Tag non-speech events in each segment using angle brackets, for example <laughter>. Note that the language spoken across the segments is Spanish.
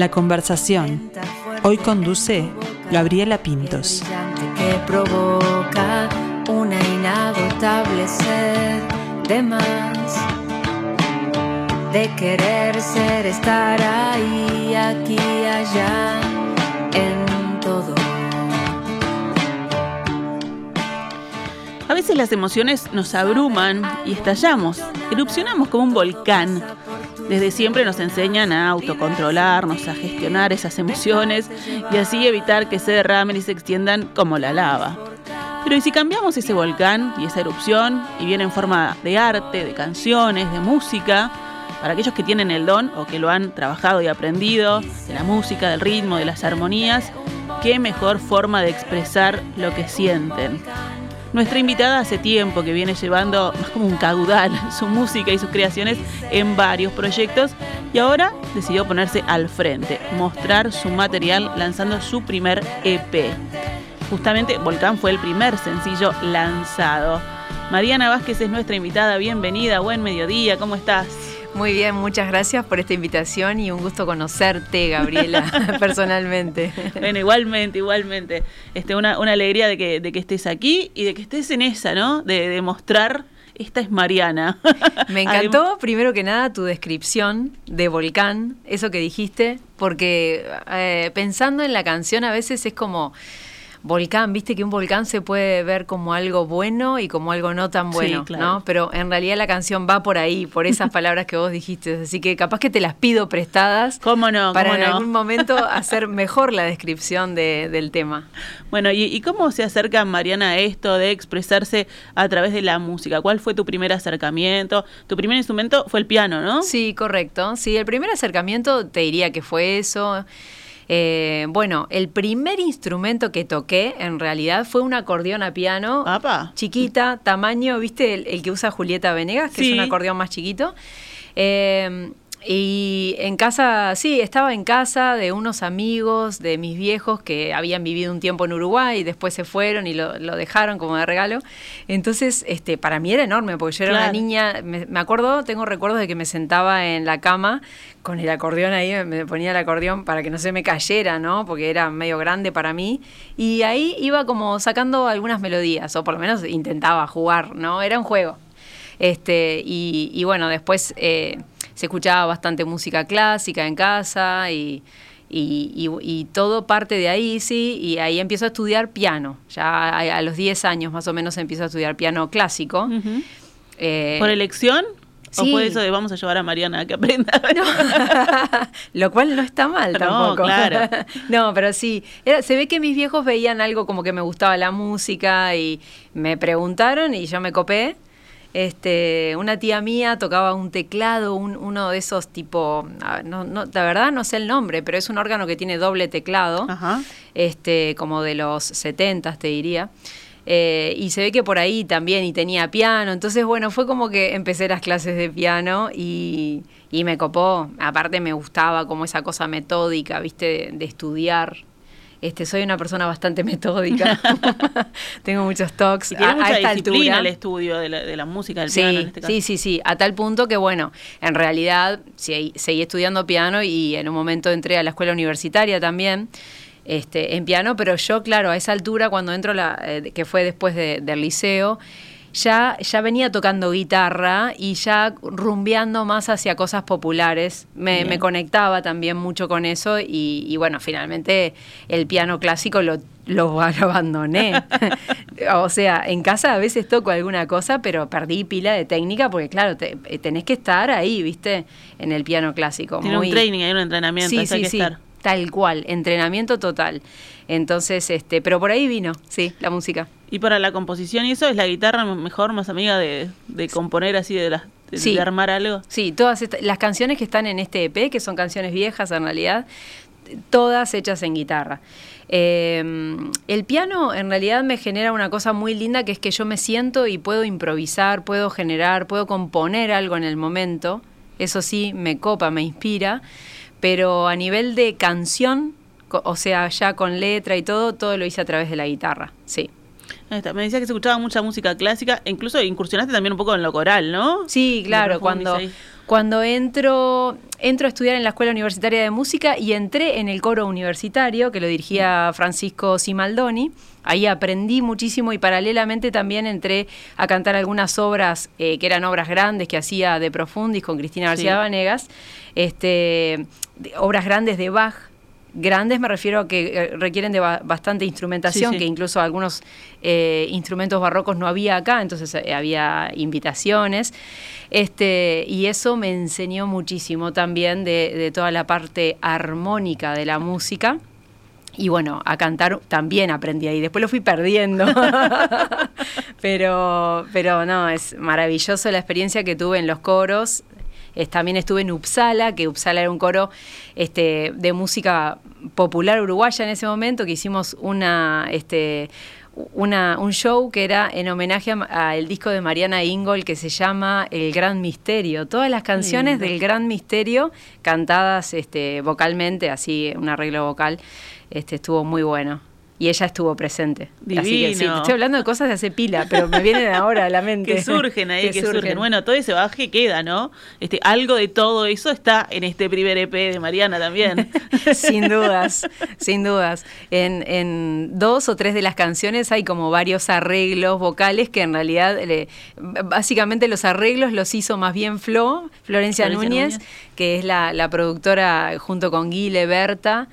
La conversación. Hoy conduce Gabriela Pintos. Que provoca una inagotable sed de más. De querer ser, estar ahí, aquí, allá, en todo. A veces las emociones nos abruman y estallamos, erupcionamos como un volcán. Desde siempre nos enseñan a autocontrolarnos, a gestionar esas emociones y así evitar que se derramen y se extiendan como la lava. Pero ¿y si cambiamos ese volcán y esa erupción y viene en forma de arte, de canciones, de música? Para aquellos que tienen el don o que lo han trabajado y aprendido, de la música, del ritmo, de las armonías, qué mejor forma de expresar lo que sienten. Nuestra invitada hace tiempo que viene llevando más como un caudal <laughs> su música y sus creaciones en varios proyectos y ahora decidió ponerse al frente, mostrar su material lanzando su primer EP. Justamente Volcán fue el primer sencillo lanzado. Mariana Vázquez es nuestra invitada, bienvenida, buen mediodía, ¿cómo estás? Muy bien, muchas gracias por esta invitación y un gusto conocerte, Gabriela, <laughs> personalmente. Bueno, igualmente, igualmente. Este, una, una alegría de que, de que estés aquí y de que estés en esa, ¿no? De demostrar esta es Mariana. <laughs> Me encantó, primero que nada, tu descripción de volcán, eso que dijiste, porque eh, pensando en la canción a veces es como volcán, viste que un volcán se puede ver como algo bueno y como algo no tan bueno, ¿no? Pero en realidad la canción va por ahí, por esas <laughs> palabras que vos dijiste, así que capaz que te las pido prestadas. ¿Cómo no? Para en algún <laughs> momento hacer mejor la descripción del tema. Bueno, ¿y, cómo se acerca Mariana a esto de expresarse a través de la música? ¿Cuál fue tu primer acercamiento? Tu primer instrumento fue el piano, ¿no? Sí, correcto. Sí, el primer acercamiento te diría que fue eso. Eh, bueno, el primer instrumento que toqué en realidad fue un acordeón a piano, chiquita, tamaño, ¿viste? El, que usa Julieta Venegas, que es un acordeón más chiquito. Eh, y en casa, sí, estaba en casa de unos amigos de mis viejos que habían vivido un tiempo en Uruguay y después se fueron y lo, dejaron como de regalo. Entonces, este, para mí era enorme, porque yo era una niña, me, acuerdo, tengo recuerdos de que me sentaba en la cama con el acordeón ahí, me ponía el acordeón para que no se me cayera, ¿no? Porque era medio grande para mí. Y ahí iba como sacando algunas melodías, o por lo menos intentaba jugar, ¿no? Era un juego. Este, y, bueno, después... Eh, se escuchaba bastante música clásica en casa y, y, todo parte de ahí, sí, y ahí empiezo a estudiar piano. Ya a, los 10 años más o menos empiezo a estudiar piano clásico. Eh, ¿Por elección? ¿O fue eso de vamos a llevar a Mariana a que aprenda? <laughs> <laughs> Lo cual no está mal tampoco. No, claro. <laughs> no, pero sí. se ve que mis viejos veían algo como que me gustaba la música y me preguntaron y yo me copé. Este, una tía mía tocaba un teclado, uno de esos tipo, no, no, la verdad no sé el nombre, pero es un órgano que tiene doble teclado, este, como de los 70 te diría. Eh, y se ve que por ahí también, y tenía piano. Entonces, bueno, fue como que empecé las clases de piano y, me copó. Aparte me gustaba como esa cosa metódica, viste, de estudiar este, soy una persona bastante metódica. <laughs> Tengo muchos talks. Y tiene a, mucha disciplina el estudio de la, música, del piano en este caso. Sí, sí, sí. A tal punto que, bueno, en realidad sí, seguí estudiando piano y en un momento entré a la escuela universitaria también. Este, en piano, pero yo, claro, a esa altura, cuando entro, la, eh, que fue después del liceo, ya, ya venía tocando guitarra y ya rumbeando más hacia cosas populares. Me, conectaba también mucho con eso y, bueno, finalmente el piano clásico lo, lo <laughs> abandoné. <laughs> o sea, en casa a veces toco alguna cosa, pero perdí pila de técnica porque, claro, eh, tenés que estar ahí, ¿viste? En el piano clásico. Tiene un training, hay un entrenamiento, sí, sí, sí, Tal cual, entrenamiento total. Entonces, este, pero por ahí vino, sí, la música. Y para la composición y eso, ¿es la guitarra mejor, más amiga de, componer así, de, las, de, armar algo? Sí, todas las canciones que están en este EP, que son canciones viejas en realidad, todas hechas en guitarra. Em, el piano en realidad me genera una cosa muy linda que es que yo me siento y puedo improvisar, puedo generar, puedo componer algo en el momento. Eso sí, me copa, me inspira. Pero a nivel de canción, o sea, ya con letra y todo, todo lo hice a través de la guitarra, sí. Me decía que se escuchaba mucha música clásica, incluso incursionaste también un poco en lo coral, ¿no? Sí, claro, cuando, cuando entro, entro a estudiar en la Escuela Universitaria de Música y entré en el coro universitario, que lo dirigía Francisco Simaldoni, ahí aprendí muchísimo y paralelamente también entré a cantar algunas obras eh, que eran obras grandes que hacía de Profundis con Cristina García Vanegas, este, obras grandes de Bach Grandes me refiero a que eh, requieren de bastante instrumentación, que incluso algunos eh, instrumentos barrocos no había acá, entonces eh, había invitaciones. Este, y eso me enseñó muchísimo también de, toda la parte armónica de la música. Y bueno, a cantar también aprendí ahí. Después lo fui perdiendo. <laughs> pero, pero no, es maravilloso la experiencia que tuve en los coros también estuve en Uppsala, que Uppsala era un coro este, de música popular uruguaya en ese momento, que hicimos una... Este, una, un show que era en homenaje al disco de Mariana Ingol que se llama El Gran Misterio. Todas las canciones del Gran Misterio cantadas este, vocalmente, así un arreglo vocal, este, estuvo muy bueno y ella estuvo presente. Así que sí, estoy hablando de cosas de hace pila, pero me vienen ahora a la <laughs> mente. que surgen ahí, <laughs> que, surgen. Bueno, todo ese baje queda, ¿no? Este, algo de todo eso está en este primer EP de Mariana también. <laughs> sin dudas, sin dudas. En, en, dos o tres de las canciones hay como varios arreglos vocales que en realidad, básicamente los arreglos los hizo más bien Flo, Florencia, Núñez, que es la, la productora junto con Guile Berta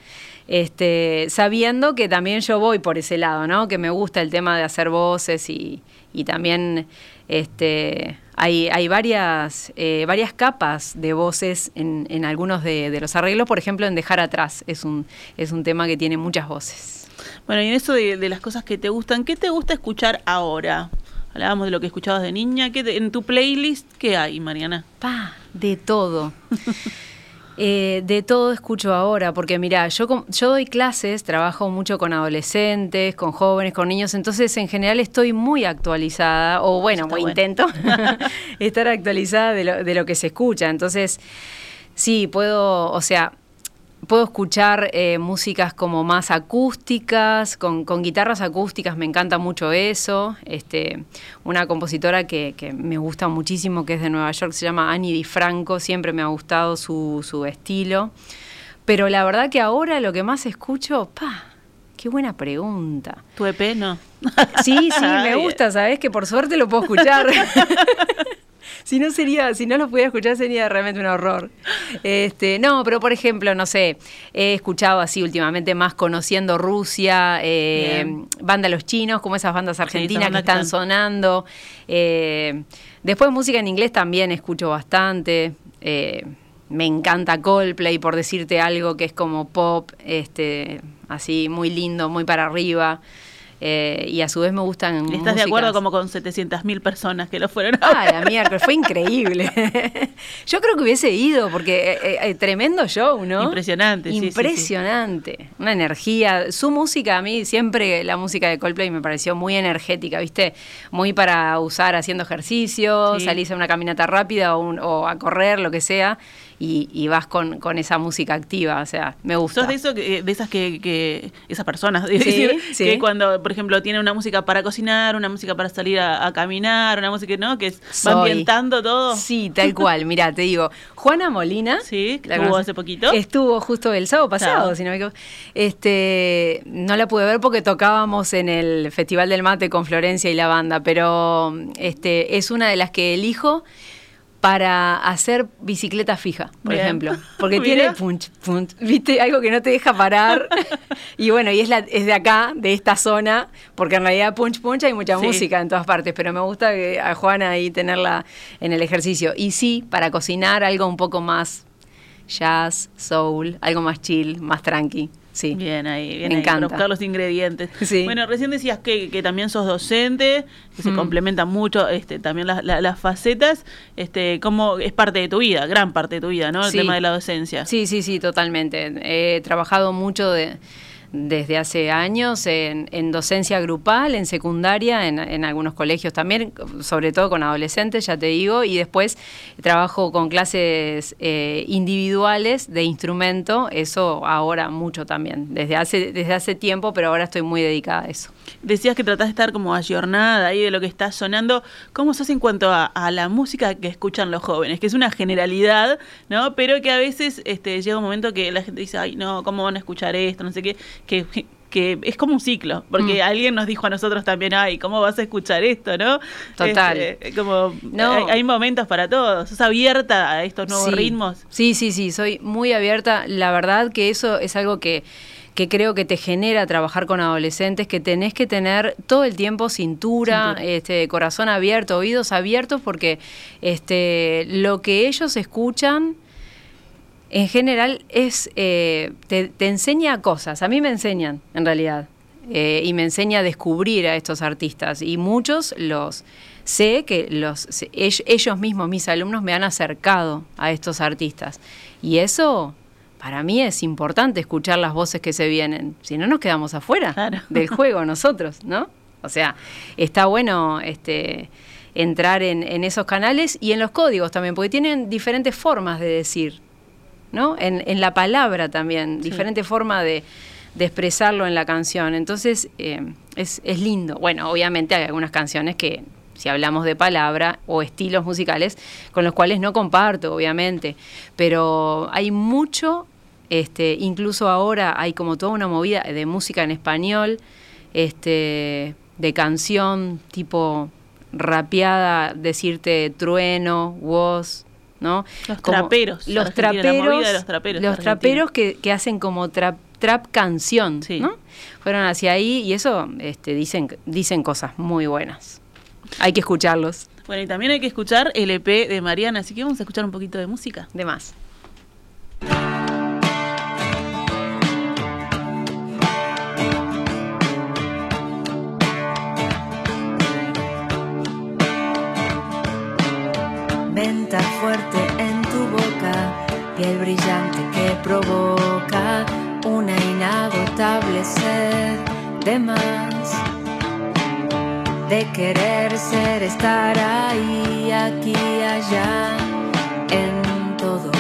este, sabiendo que también yo voy por ese lado, ¿no? Que me gusta el tema de hacer voces y, también este, hay, hay varias, eh, varias capas de voces en, en algunos de, los arreglos, por ejemplo en Dejar Atrás, es un, es un tema que tiene muchas voces. Bueno, y en eso de, las cosas que te gustan, ¿qué te gusta escuchar ahora? Hablábamos de lo que escuchabas de niña, ¿qué en tu playlist qué hay, Mariana? Pa, de todo. <laughs> Eh, de todo escucho ahora, porque mira, yo, yo doy clases, trabajo mucho con adolescentes, con jóvenes, con niños, entonces en general estoy muy actualizada, o bueno, intento <laughs> <laughs> estar actualizada de lo, de lo que se escucha. Entonces, sí, puedo, o sea, puedo escuchar eh, músicas como más acústicas, con, guitarras acústicas, me encanta mucho eso. Este, una compositora que, me gusta muchísimo, que es de Nueva York, se llama Annie Di Franco, siempre me ha gustado su, su estilo. Pero la verdad que ahora lo que más escucho, pa, qué buena pregunta. ¿Tu EP no? Sí, sí, <laughs> me gusta, ¿sabes? Que por suerte lo puedo escuchar. <laughs> si no sería, si no lo pudiera escuchar sería realmente un horror. Este, no, pero por ejemplo, no sé, he escuchado así últimamente más conociendo Rusia, eh, banda Los Chinos, como esas bandas argentinas que están sonando. Eh, después música en inglés también escucho bastante. Eh, me encanta Coldplay, por decirte algo que es como pop, este, así muy lindo, muy para arriba. Eh, y a su vez me gustan. ¿Estás de acuerdo como con 700.000 personas que lo fueron? Ah, la fue increíble. <laughs> Yo creo que hubiese ido, porque eh, eh, tremendo show, ¿no? Impresionante, Impresionante. Una energía. Su música, a mí siempre la música de Coldplay me pareció muy energética, ¿viste? Muy para usar haciendo ejercicio, salirse a una caminata rápida o, o a correr, lo que sea y, vas con, con, esa música activa, o sea, me gusta. ¿Sos de, eso, de esas que, que esas personas, <laughs> decir, que cuando, por ejemplo, tienen una música para cocinar, una música para salir a, caminar, una música, ¿no? Que va ambientando todo. Sí, tal <laughs> cual, mira, te digo, Juana Molina. Sí, estuvo hace poquito. Estuvo justo el sábado pasado, si no me Este, no la pude ver porque tocábamos en el Festival del Mate con Florencia y la banda, pero este, es una de las que elijo para hacer bicicleta fija, por ejemplo. <laughs> Porque tiene punch, punch, viste, algo que no te deja parar. <laughs> y bueno, y es, la, es de acá, de esta zona, porque en realidad punch punch hay mucha música en todas partes, pero me gusta que a Juana ahí tenerla en el ejercicio. Y sí, para cocinar algo un poco más jazz, soul, algo más chill, más tranqui. Sí. Bien ahí, bien Me encanta. buscar los ingredientes. <laughs> Bueno, recién decías que, que, también sos docente, que se mm. complementan mucho este, también las, las, facetas, este, como es parte de tu vida, gran parte de tu vida, ¿no? El tema de la docencia. Sí, sí, sí, totalmente. He trabajado mucho de desde hace años en, docencia grupal, en secundaria, en, algunos colegios también, sobre todo con adolescentes, ya te digo, y después trabajo con clases eh, individuales de instrumento, eso ahora mucho también, desde hace, desde hace tiempo, pero ahora estoy muy dedicada a eso. Decías que tratás de estar como ayornada ahí de lo que está sonando. ¿Cómo hace en cuanto a, la música que escuchan los jóvenes? Que es una generalidad, ¿no? Pero que a veces este, llega un momento que la gente dice, ay, no, ¿cómo van a escuchar esto? No sé qué. Que, que es como un ciclo, porque mm. alguien nos dijo a nosotros también, ay, ¿cómo vas a escuchar esto, no? Total. Este, como Hay, momentos para todos. ¿Sos abierta a estos nuevos ritmos? Sí, sí, sí, soy muy abierta. La verdad que eso es algo que que creo que te genera trabajar con adolescentes, que tenés que tener todo el tiempo cintura, Este, corazón abierto, oídos abiertos, porque este, lo que ellos escuchan en general es eh, te, enseña cosas. A mí me enseñan, en realidad. Eh, y me enseña a descubrir a estos artistas. Y muchos los sé que los ellos mismos, mis alumnos, me han acercado a estos artistas. Y eso para mí es importante escuchar las voces que se vienen, si no nos quedamos afuera del juego nosotros, ¿no? O sea, está bueno este, entrar en, esos canales y en los códigos también, porque tienen diferentes formas de decir, ¿no? En, la palabra también, diferente forma de, expresarlo en la canción. Entonces, eh, es, es lindo. Bueno, obviamente hay algunas canciones que si hablamos de palabra o estilos musicales, con los cuales no comparto, obviamente, pero hay mucho, este, incluso ahora hay como toda una movida de música en español, este, de canción tipo rapeada, decirte trueno, voz, ¿no? Los traperos. Los traperos, los traperos, los traperos que, hacen como trap, trap canción, ¿no? Fueron hacia ahí y eso este, dicen, dicen cosas muy buenas. Hay que escucharlos. Bueno, y también hay que escuchar el EP de Mariana, así que vamos a escuchar un poquito de música. De más. Venta fuerte en tu boca, piel brillante que provoca una inagotable sed de más de querer ser, estar ahí, aquí, allá, en todo.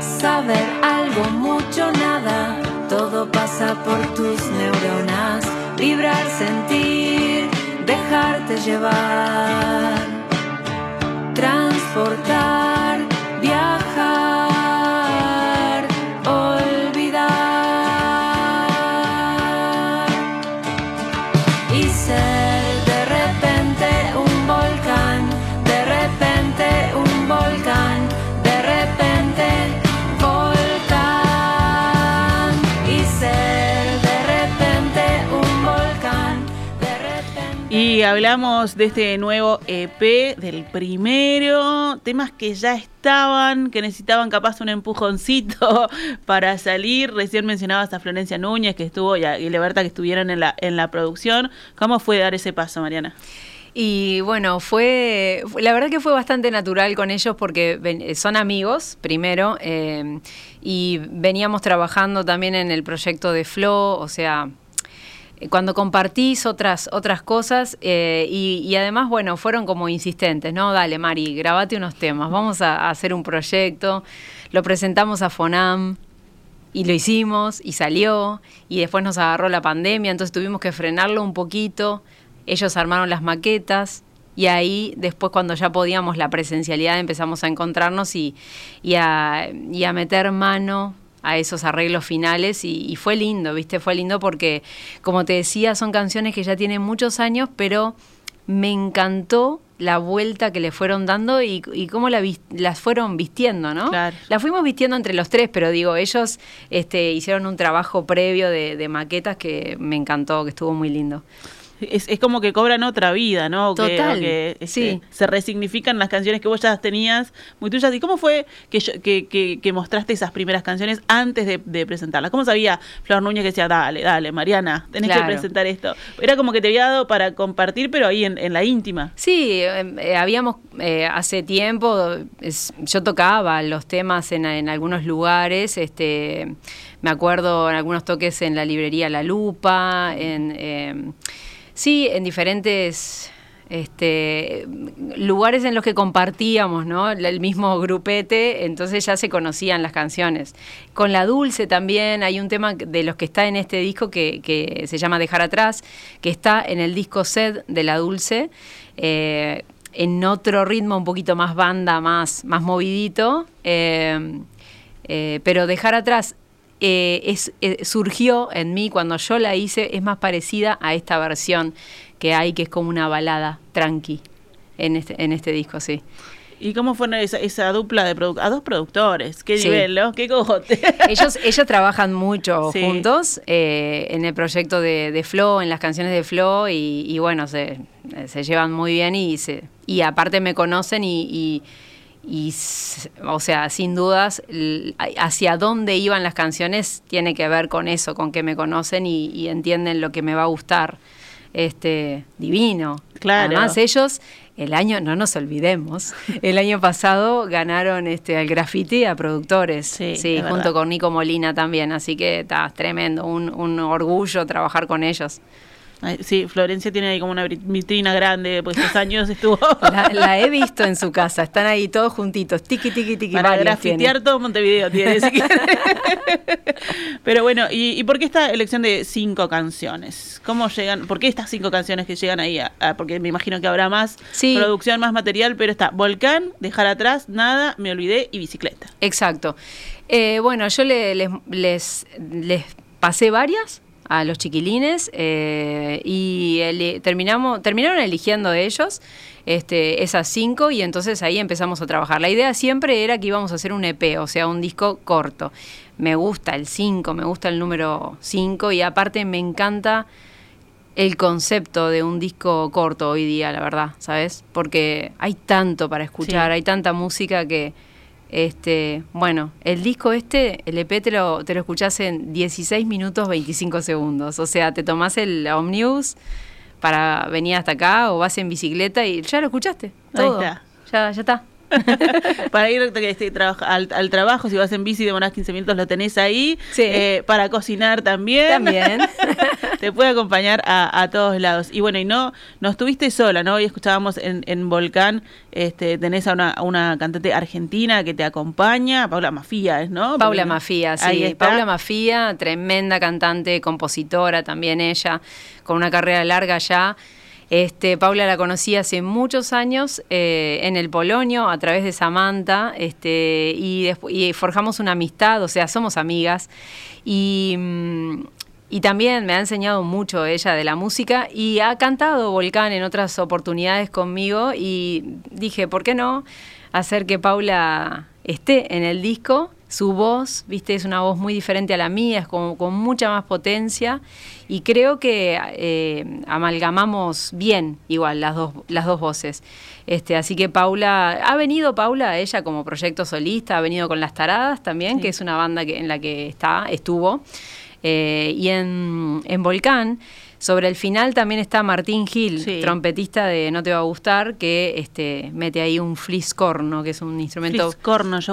Saber algo, mucho, nada, todo pasa por tus neuronas, vibrar, sentir, dejarte llevar, transportar, hablamos de este nuevo EP, del primero, temas que ya estaban, que necesitaban capaz un empujoncito <laughs> para salir. Recién mencionabas a Florencia Núñez, que estuvo, y a Leberta, que estuvieron en la, en la producción. ¿Cómo fue dar ese paso, Mariana? Y bueno, fue, la verdad que fue bastante natural con ellos porque son amigos, primero, eh, y veníamos trabajando también en el proyecto de Flow, o sea, cuando compartís otras, otras cosas eh, y, además, bueno, fueron como insistentes, ¿no? Dale, Mari, grabate unos temas, vamos a, hacer un proyecto, lo presentamos a FONAM y lo hicimos y salió y después nos agarró la pandemia, entonces tuvimos que frenarlo un poquito, ellos armaron las maquetas y ahí después cuando ya podíamos la presencialidad empezamos a encontrarnos y, y, a, y a meter mano a esos arreglos finales y, fue lindo, ¿viste? Fue lindo porque, como te decía, son canciones que ya tienen muchos años, pero me encantó la vuelta que le fueron dando y, cómo las fueron vistiendo, ¿no? Claro. La fuimos vistiendo entre los tres, pero digo, ellos este, hicieron un trabajo previo de, de maquetas que me encantó, que estuvo muy lindo es, es, como que cobran otra vida, ¿no? Total. Que, este, sí. se resignifican las canciones que vos ya tenías muy tuyas. ¿Y cómo fue que, que, que, mostraste esas primeras canciones antes de, presentarlas? ¿Cómo sabía Flor Núñez que decía, dale, dale, Mariana, tenés que presentar esto? Era como que te había dado para compartir, pero ahí en, la íntima. Sí, em, eh, habíamos eh, hace tiempo, yo tocaba los temas en, en algunos lugares, este me acuerdo en algunos toques en la librería La Lupa, en... Em, Sí, en diferentes este, lugares en los que compartíamos, ¿no? El mismo grupete, entonces ya se conocían las canciones. Con La Dulce también hay un tema de los que está en este disco que, se llama Dejar Atrás, que está en el disco Sed de La Dulce. Eh, en otro ritmo un poquito más banda, más, más movidito, eh, eh, pero dejar atrás es, surgió en mí cuando yo la hice, es más parecida a esta versión que hay, que es como una balada tranqui en este, en este disco, sí. ¿Y cómo fue esa, dupla de a dos productores? ¿Qué nivel, ¿Qué cojote? <laughs> Ellos, ellos trabajan mucho juntos eh, en el proyecto de, de Flo, en las canciones de Flo, y, bueno, se, se, llevan muy bien y, se, y aparte me conocen y, y, o sea, sin dudas, hacia dónde iban las canciones tiene que ver con eso, con que me conocen y entienden lo que me va a gustar este, divino. Claro. Además, ellos, el año, no nos olvidemos, <laughs> el año pasado ganaron este, al graffiti a productores, sí, junto con Nico Molina también, así que está tremendo, un, un orgullo trabajar con ellos. Sí, Florencia tiene ahí como una vitrina grande, pues estos años estuvo. <laughs> La, he visto en su casa, están ahí todos juntitos, tiki, tiki, tiki. Para grafitear todo Montevideo tiene. <laughs> Pero bueno, ¿y, por qué esta elección de cinco canciones? ¿Cómo llegan? ¿Por qué estas cinco canciones que llegan ahí? porque me imagino que habrá más producción, más material, pero está Volcán, Dejar Atrás, Nada, Me Olvidé y Bicicleta. Exacto. Eh, bueno, yo les, les, les pasé varias a los chiquilines eh, y terminamos, terminaron eligiendo ellos este, esas cinco y entonces ahí empezamos a trabajar. La idea siempre era que íbamos a hacer un EP, o sea, un disco corto. Me gusta el 5, me gusta el número 5 y aparte me encanta el concepto de un disco corto hoy día, la verdad, ¿sabes? Porque hay tanto para escuchar, hay tanta música que este, bueno, el disco este, el EP te lo, te lo escuchás en 16 minutos 25 segundos. O sea, te tomás el Omnibus para venir hasta acá o vas en bicicleta y ya lo escuchaste. Todo. Ya, ya está. <laughs> para ir este, al, trabajo, si vas en bici y demoras 15 minutos, lo tenés ahí. Eh, para cocinar también. También. <laughs> Te puede acompañar a, todos lados. Y bueno, y no, no estuviste sola, ¿no? Hoy escuchábamos en, en Volcán, este, tenés a una, una, cantante argentina que te acompaña, Paula Mafía, ¿no? Paula Mafía, sí. Paula Mafía, tremenda cantante, compositora también ella, con una carrera larga ya. Este, Paula la conocí hace muchos años eh, en el Polonio a través de Samantha este, y, y, forjamos una amistad, o sea, somos amigas. Y, mm, y también me ha enseñado mucho ella de la música y ha cantado Volcán en otras oportunidades conmigo y dije, ¿por qué no hacer que Paula esté en el disco? Su voz, viste, es una voz muy diferente a la mía, es como con mucha más potencia y creo que eh, amalgamamos bien igual las dos, las dos voces. Este, así que Paula, ha venido Paula, ella como proyecto solista, ha venido con Las Taradas también, que es una banda que, en la que está, estuvo. Eh, y en, en Volcán sobre el final también está Martín Gil, trompetista de No Te Va a Gustar, que este, mete ahí un fliscorno, que es un instrumento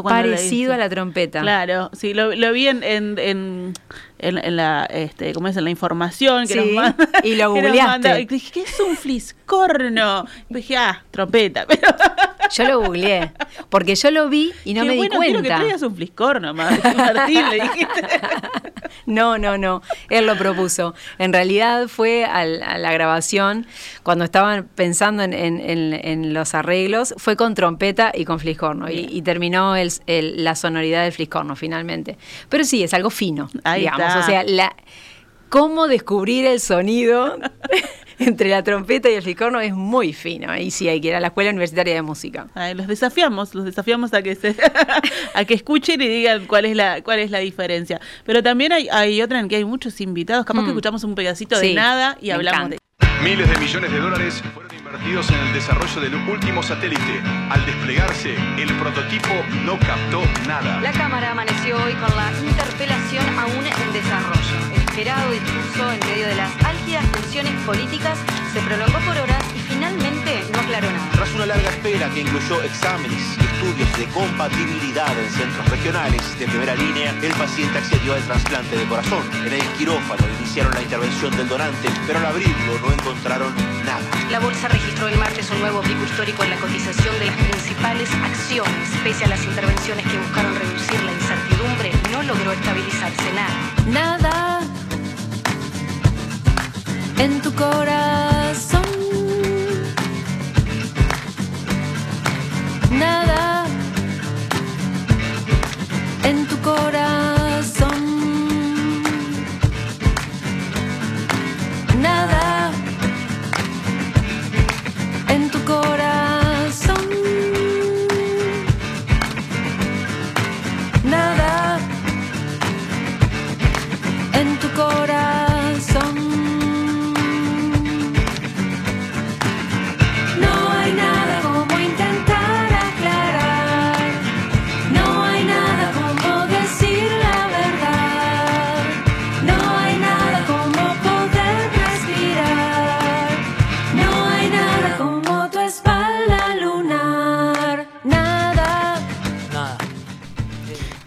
parecido a la trompeta. Claro, sí, lo, vi en, en, en, la, este, ¿cómo es? En la información que nos manda. <laughs> Y lo googleaste. dije, ¿qué es un fliscorno? Y dije, ah, trompeta. <laughs> Yo lo googleé, porque yo lo vi y no me di cuenta. Quiero que traigas un fliscorno, <laughs> Martín, le dijiste. No, no, no. Él lo propuso. En realidad fue a la grabación, cuando estaban pensando en, los arreglos, fue con trompeta y con fliscorno. Y, terminó la sonoridad del fliscorno finalmente. Pero sí, es algo fino, digamos. O sea, la, cómo descubrir el sonido <laughs> <laughs> entre la trompeta y el fliscorno es muy fino. Ahí sí hay que ir a la Escuela Universitaria de Música. los desafiamos, los desafiamos a que se, <laughs> a que escuchen y digan cuál es la cuál es la diferencia. Pero también hay, hay otra en que hay muchos invitados, capaz que mm. escuchamos un pedacito de nada y hablamos de Miles de millones de dólares fueron invertidos en el desarrollo del último satélite. Al desplegarse, el prototipo no captó nada. La Cámara amaneció hoy con la interpelación aún en desarrollo. El esperado discurso en medio de las álgidas tensiones políticas se prolongó por horas y finalmente no aclaró nada. Tras una larga espera que incluyó exámenes y estudios de compatibilidad en centros regionales de primera línea, el paciente accedió al trasplante de corazón. En el quirófano iniciaron la intervención del donante, pero al abrirlo no encontraron nada. La bolsa registró el martes un nuevo pico histórico en la cotización de las principales acciones. Pese a las intervenciones que buscaron reducir la incertidumbre, no logró estabilizarse nada. Nada en tu corazón. Nada en tu corazón.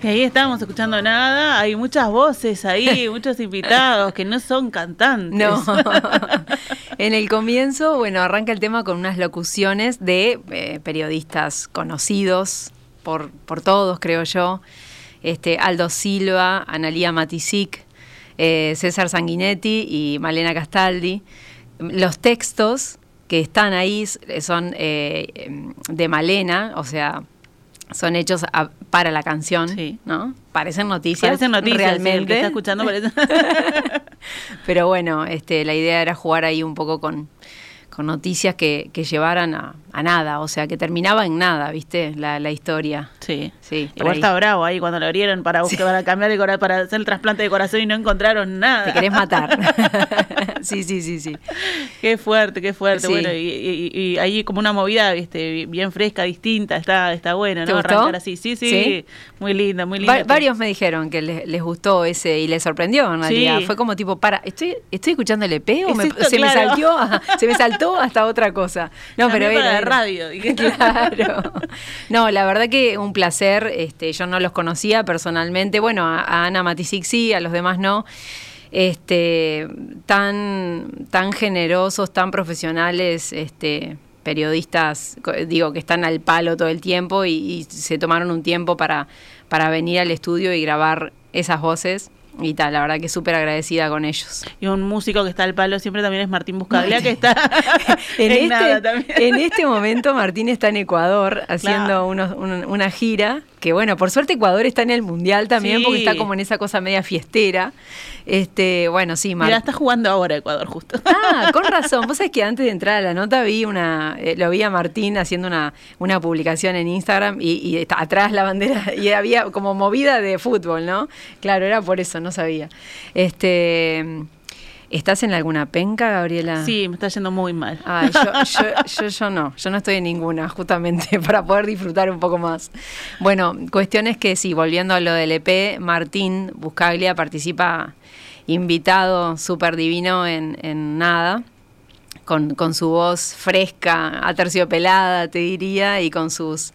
Y ahí estábamos escuchando nada, hay muchas voces ahí, <laughs> muchos invitados que no son cantantes. No. <laughs> en el comienzo, bueno, arranca el tema con unas locuciones de eh, periodistas conocidos por, por todos, creo yo. Este, Aldo Silva, Analía Matisic, eh, César Sanguinetti y Malena Castaldi. Los textos que están ahí son eh, de Malena, o sea, son hechos a- para la canción, ¿no? Parecen noticias. Parecen noticias, realmente. el que está escuchando parece- <laughs> Pero bueno, este, la idea era jugar ahí un poco con, con noticias que, que llevaran a, a nada, o sea, que terminaba en nada, ¿viste? La, la historia. Sí. Sí, Igual está bravo ahí cuando lo abrieron para buscar, para cambiar el para hacer el trasplante de corazón y no encontraron nada. Te querés matar. <laughs> <laughs> sí, sí, sí, sí. Qué fuerte, qué fuerte. Sí. Bueno, y, y- y ahí como una movida, viste, bien fresca, distinta, está, está bueno, ¿Te ¿no? Arrancar así. Sí, sí, ¿Sí? Muy linda, muy linda. Va- varios me dijeron que les, les gustó ese y les sorprendió en realidad. Sí. Fue como tipo, para, ¿estoy, estoy escuchando el EP o ¿Es me- se, me saltó, se me saltó hasta otra cosa? No, pero era, la radio. <laughs> Claro. No, la verdad que un placer. Este, yo no los conocía personalmente. Bueno, a, a Ana Matisic sí, a los demás no. Este, tan, tan generosos, tan profesionales, este, periodistas, digo, que están al palo todo el tiempo y, y se tomaron un tiempo para, para venir al estudio y grabar esas voces. Y tal, la verdad que súper agradecida con ellos. Y un músico que está al palo siempre también es Martín Buscaglia, que está <laughs> En, <laughs> en nada este, también. en este momento Martín está en Ecuador haciendo Claro. unos- un- una gira, que bueno, por suerte Ecuador está en el Mundial también, Sí. porque está como en esa cosa media fiestera. Este, bueno, sí, Mira, Martín. está jugando ahora Ecuador justo. Ah, con <laughs> razón. Vos sabés que antes de entrar a la nota vi una, eh, lo vi a Martín haciendo una, una publicación en Instagram y, y está atrás la bandera y había como movida de fútbol, ¿no? Claro, era por eso, no sabía. Este, ¿estás en alguna penca, Gabriela? Sí, me está yendo muy mal. Ay, yo, <laughs> yo, yo, yo no, yo no estoy en ninguna, justamente, <laughs> para poder disfrutar un poco más. Bueno, cuestión es que sí, volviendo a lo del EP, Martín Buscaglia participa invitado súper divino en, en Nada, con, con su voz fresca, aterciopelada, te diría, y con sus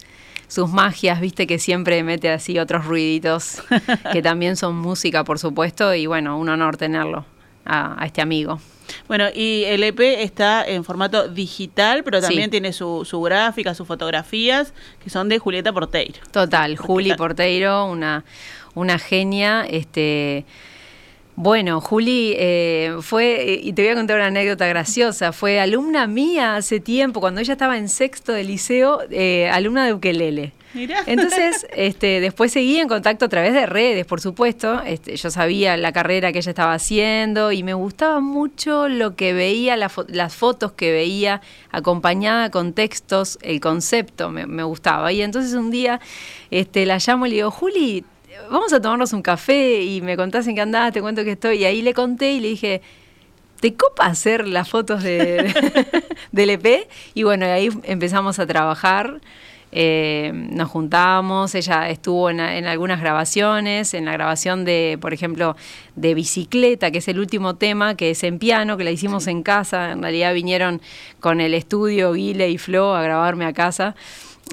sus magias, viste que siempre mete así otros ruiditos <laughs> que también son música, por supuesto, y bueno, un honor tenerlo a, a este amigo. Bueno, y el EP está en formato digital, pero también Sí. tiene su, su gráfica, sus fotografías, que son de Julieta Porteiro. Total, Juli Porteiro, una, una genia, este bueno, Juli eh, fue, y te voy a contar una anécdota graciosa, fue alumna mía hace tiempo, cuando ella estaba en sexto de liceo, eh, alumna de ukelele. Mirá. Entonces, <laughs> este, después seguí en contacto a través de redes, por supuesto. Este, yo sabía la carrera que ella estaba haciendo y me gustaba mucho lo que veía, la fo- las fotos que veía, acompañada con textos, el concepto me, me gustaba. Y entonces un día este, la llamo y le digo, Juli, vamos a tomarnos un café y me contás en qué andás, te cuento que estoy. Y ahí le conté y le dije, ¿te copa hacer las fotos de, <laughs> del EP? Y bueno, ahí empezamos a trabajar. Eh, nos juntábamos, ella estuvo en, en, algunas grabaciones, en la grabación de, por ejemplo, de Bicicleta, que es el último tema, que es en piano, que la hicimos en casa, en realidad vinieron con el estudio Guile y Flo a grabarme a casa.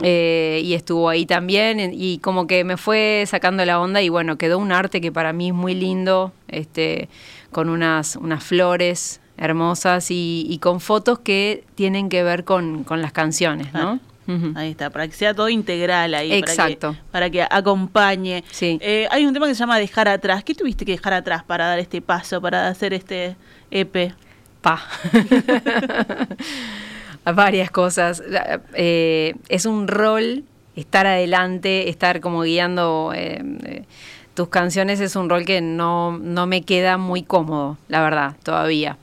Eh, y estuvo ahí también y como que me fue sacando la onda y bueno, quedó un arte que para mí es muy lindo, este, con unas, unas flores hermosas y, con fotos que tienen que ver con, las canciones, ¿no? Ahí está, para que sea todo integral ahí. Exacto. Para que, acompañe. Sí. Eh, hay un tema que se llama dejar atrás. ¿Qué tuviste que dejar atrás para dar este paso, para hacer este EP? Pa. <laughs> varias cosas. Eh, es un rol estar adelante, estar como guiando eh, eh, tus canciones, es un rol que no, no, me queda muy cómodo, la verdad, todavía.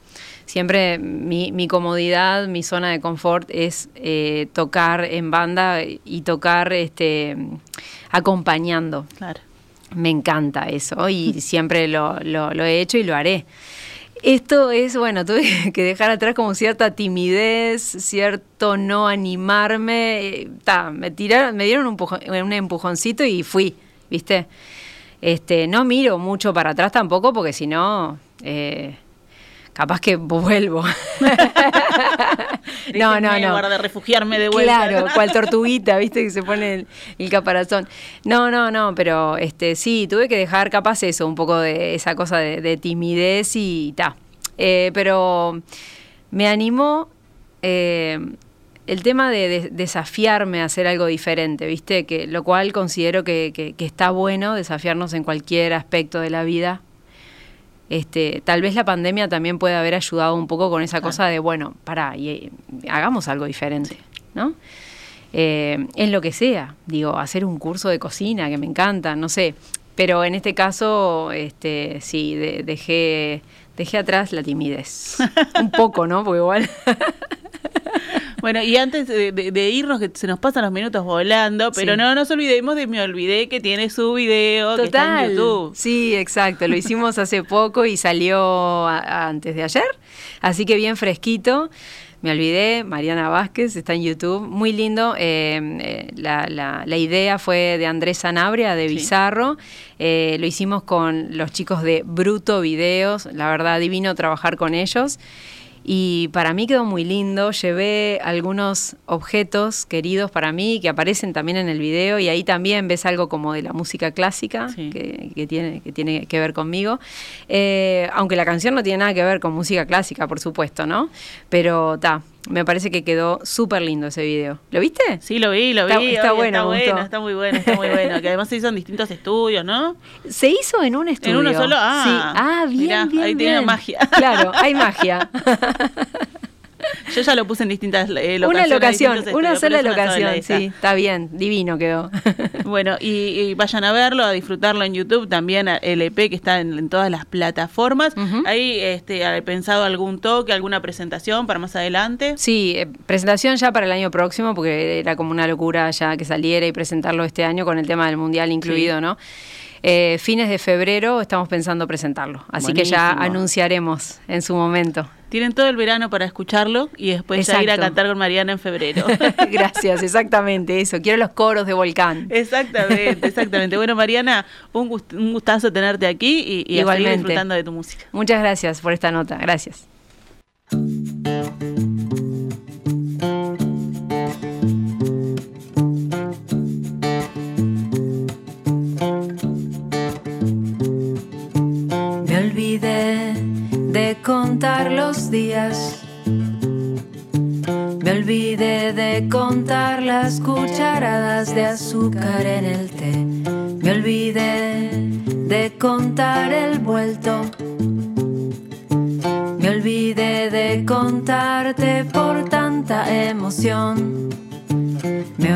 Siempre mi, mi comodidad, mi zona de confort es tocar en banda y tocar este, acompañando. Claro. Me encanta eso y <laughs> siempre lo, lo, lo he hecho y lo haré. Esto es, bueno, tuve <laughs> que dejar atrás como cierta timidez, cierto no animarme. Ta, me tiraron, me dieron un, un, empujoncito y fui, ¿viste? Este, no miro mucho para atrás tampoco, porque si no, eh, capaz que vuelvo. <laughs> no, no, no. de refugiarme de vuelta. Claro, <laughs> cual tortuguita, viste, que se pone el, caparazón. No, no, no, pero este sí, tuve que dejar capaz eso, un poco de esa cosa de, timidez y ta. Eh, pero me animó eh, el tema de, desafiarme a hacer algo diferente, ¿viste? Que, lo cual considero que está bueno desafiarnos en cualquier aspecto de la vida este, tal vez la pandemia también puede haber ayudado un poco con esa cosa de, bueno, para y, eh, hagamos algo diferente, ¿no? Eh, en lo que sea, digo, hacer un curso de cocina que me encanta, no sé, pero en este caso, este, sí, dejé, dejé atrás la timidez, <laughs> un poco, ¿no? Porque igual... <laughs> Bueno, y antes de, irnos, que se nos pasan los minutos volando, pero no nos olvidemos de Me Olvidé que tiene su video que está en YouTube. Sí, exacto, lo hicimos hace poco y salió antes de ayer, así que bien fresquito. Me olvidé, Mariana Vázquez, está en YouTube, muy lindo. Eh, eh, la, idea fue de Andrés Sanabria, de Bizarro. Eh, lo hicimos con los chicos de Bruto Videos, la verdad divino trabajar con ellos. Y para mí quedó muy lindo, llevé algunos objetos queridos para mí que aparecen también en el video y ahí también ves algo como de la música clásica que, tiene, que tiene que ver conmigo. Eh, aunque la canción no tiene nada que ver con música clásica, por supuesto, ¿no? Pero ta, me parece que quedó súper lindo ese video. ¿Lo viste? Sí, lo vi, lo vi. Está, bueno, está bueno, está muy bueno, está muy bueno. Que además se hizo en distintos estudios, ¿no? Se hizo en un estudio. ¿En uno solo? Ah, sí. ah bien, bien, Ahí tiene magia. Claro, hay <laughs> magia. Yo ya lo puse en distintas eh, locaciones. Una locación, una sola locación, sí, está bien, divino quedó. <laughs> bueno, y, vayan a verlo, a disfrutarlo en YouTube, también el EP que está en, todas las plataformas. Ahí este, ¿ha pensado algún toque, alguna presentación para más adelante? Sí, eh, presentación ya para el año próximo, porque era como una locura ya que saliera y presentarlo este año con el tema del Mundial incluido, ¿no? Eh, fines de febrero estamos pensando presentarlo, así que ya anunciaremos en su momento. Tienen todo el verano para escucharlo y después ya ir a cantar con Mariana en febrero. <laughs> Gracias, exactamente eso. Quiero los coros de Volcán. Exactamente, exactamente. Bueno, Mariana, un, gustazo tenerte aquí y, y seguir disfrutando de tu música. Muchas gracias por esta nota. Gracias. Contar los días. Me olvidé de contar las cucharadas de azúcar en el té. Me olvidé de contar el vuelto. Me olvidé de contarte por tanta emoción. Me